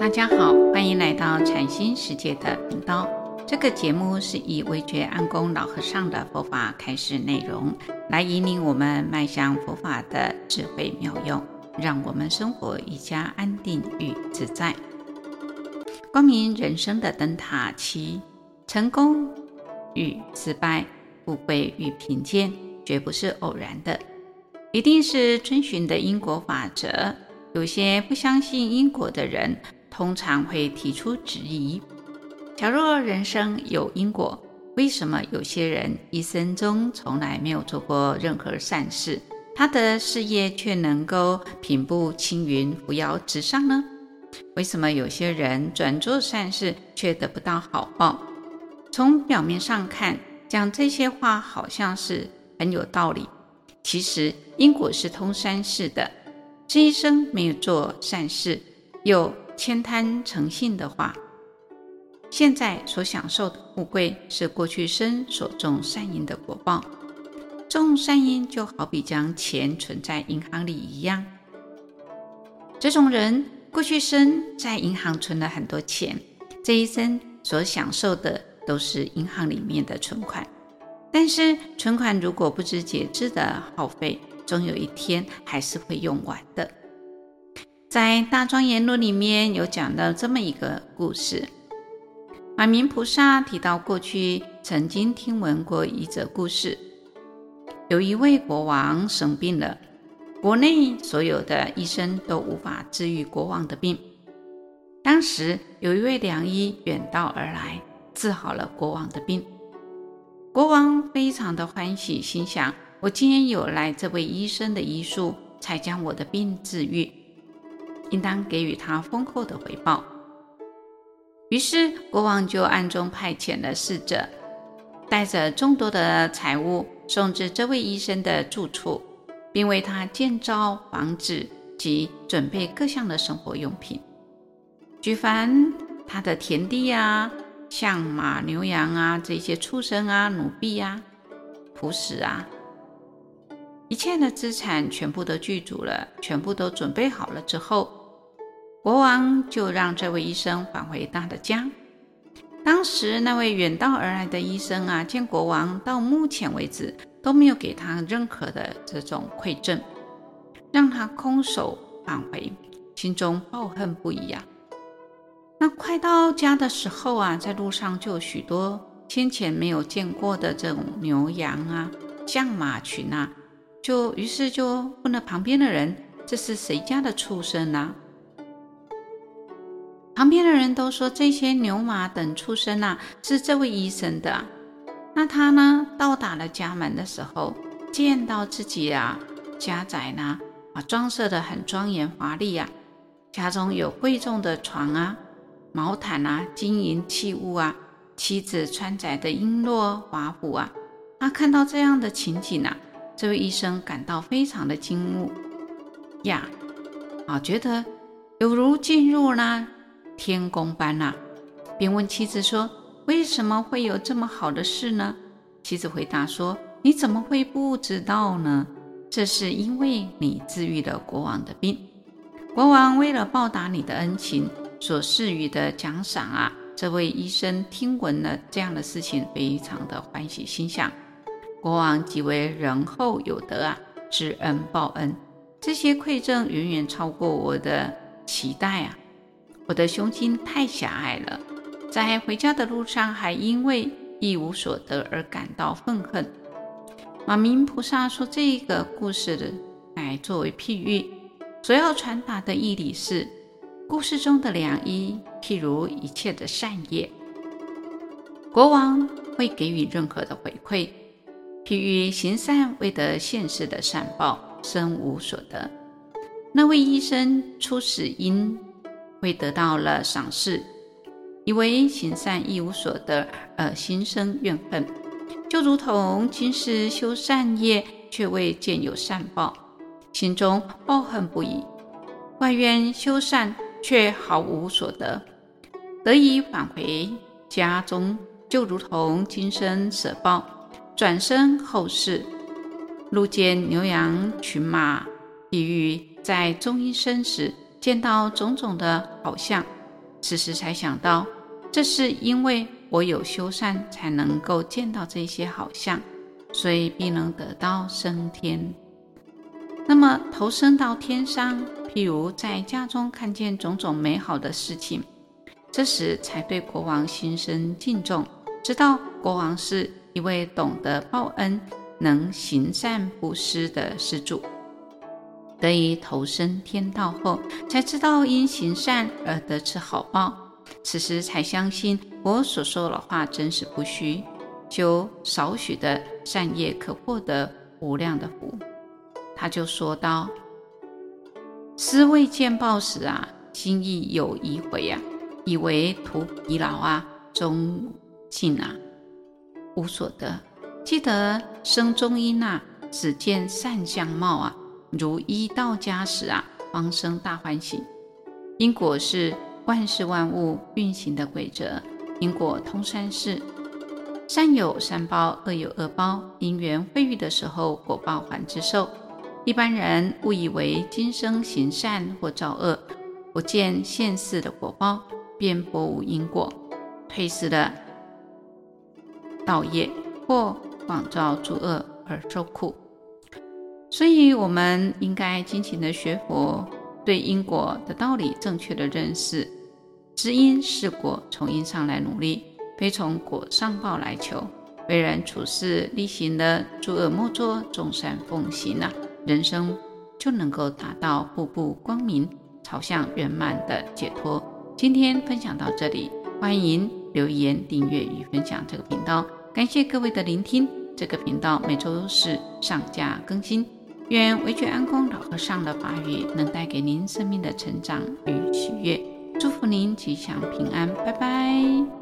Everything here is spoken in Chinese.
大家好，欢迎来到禅心世界的频道。这个节目是以惟觉安公老和尚的佛法开示内容，来引领我们迈向佛法的智慧妙用，让我们生活愈加安定与自在。光明人生的灯塔七，成功与失败，富贵与贫贱，绝不是偶然的，一定是遵循的因果法则。有些不相信因果的人，通常会提出质疑：假若人生有因果，为什么有些人一生中从来没有做过任何善事，他的事业却能够平步青云、扶摇直上呢？为什么有些人转做善事却得不到好报？从表面上看，讲这些话好像是很有道理。其实因果是通三世的，这一生没有做善事，又慳贪诚信的话，现在所享受的富贵是过去生所种善因的果报。种善因就好比将钱存在银行里一样。这种人过去生在银行存了很多钱，这一生所享受的都是银行里面的存款。但是存款如果不知节制的耗费，终有一天还是会用完的。在《大庄严论》里面有讲到这么一个故事，马明菩萨提到过去曾经听闻过一则故事，有一位国王生病了，国内所有的医生都无法治愈国王的病。当时有一位良医远道而来，治好了国王的病。国王非常的欢喜，心想：我今天有来这位医生的医术，才将我的病治愈。应当给予他丰厚的回报。于是国王就暗中派遣了侍者，带着众多的财物送至这位医生的住处，并为他建造房子及准备各项的生活用品，举凡他的田地啊、象马牛羊啊、这些畜生啊、奴婢啊、仆使啊，一切的资产全部都具足了，全部都准备好了之后。国王就让这位医生返回他的家。当时那位远道而来的医生啊，见国王到目前为止都没有给他任何的这种馈赠，让他空手返回，心中抱恨不已啊。那快到家的时候啊，在路上就有许多先前没有见过的这种牛羊啊、象马群啊，就于是就问了旁边的人：“这是谁家的畜生呢？”旁边的人都说，这些牛马等畜生啊，是这位医生的。那他呢，到达了家门的时候，见到自己啊家宅呢啊装饰得很庄严华丽啊，家中有贵重的床啊、毛毯啊、金银器物啊，妻子穿戴的璎珞华服啊。他看到这样的情景啊，这位医生感到非常的惊讶呀，啊，觉得有如进入了。天公般呐、啊，便问妻子说：“为什么会有这么好的事呢？”妻子回答说：“你怎么会不知道呢？这是因为你治愈了国王的病。国王为了报答你的恩情，所赐予的奖赏啊。”这位医生听闻了这样的事情，非常的欢喜，心想：国王极为仁厚有德啊，知恩报恩，这些馈赠远远超过我的期待啊。我的胸襟太狭隘了，在回家的路上还因为一无所得而感到愤恨。马明菩萨说这个故事的，来作为譬喻，所要传达的义理是：故事中的良医，譬如一切的善业，国王会给予任何的回馈，譬喻行善未得现世的善报，身无所得。那位医生初始因。会得到了赏识，以为行善一无所得而心生怨恨，就如同今世修善业却未见有善报，心中抱恨不已，外愿修善却毫无所得，得以返回家中，就如同今生舍报，转生后世，路见牛羊群马，比喻在中阴身时。见到种种的好相，此时才想到，这是因为我有修善，才能够见到这些好相，所以必能得到升天。那么投生到天上，譬如在家中看见种种美好的事情，这时才对国王心生敬重，知道国王是一位懂得报恩、能行善布施的施主。得以投生天道后，才知道因行善而得此好报。此时才相信我所说的话真实不虚，就少许的善业可获得无量的福。他就说道：“思未见报时啊，心亦有疑悔啊，以为徒疲劳啊，终尽啊，无所得。记得生中因啊，只见善相貌啊。”如一到家时啊，方生大欢喜。因果是万事万物运行的规则，因果通三世，善有善报，恶有恶报。因缘会遇的时候，果报还自受。一般人误以为今生行善或造恶，不见现世的果报，便薄无因果，退失了道业，或广造诸恶而受苦。所以，我们应该尽情的学佛，对因果的道理正确的认识，知因是果，从因上来努力，非从果上报来求。为人处事，力行的诸恶莫作，众善奉行啊，人生就能够达到步步光明，朝向圆满的解脱。今天分享到这里，欢迎留言、订阅与分享这个频道。感谢各位的聆听，这个频道每周四上架更新。愿维觉安公老和尚的法语能带给您生命的成长与喜悦，祝福您吉祥平安，拜拜。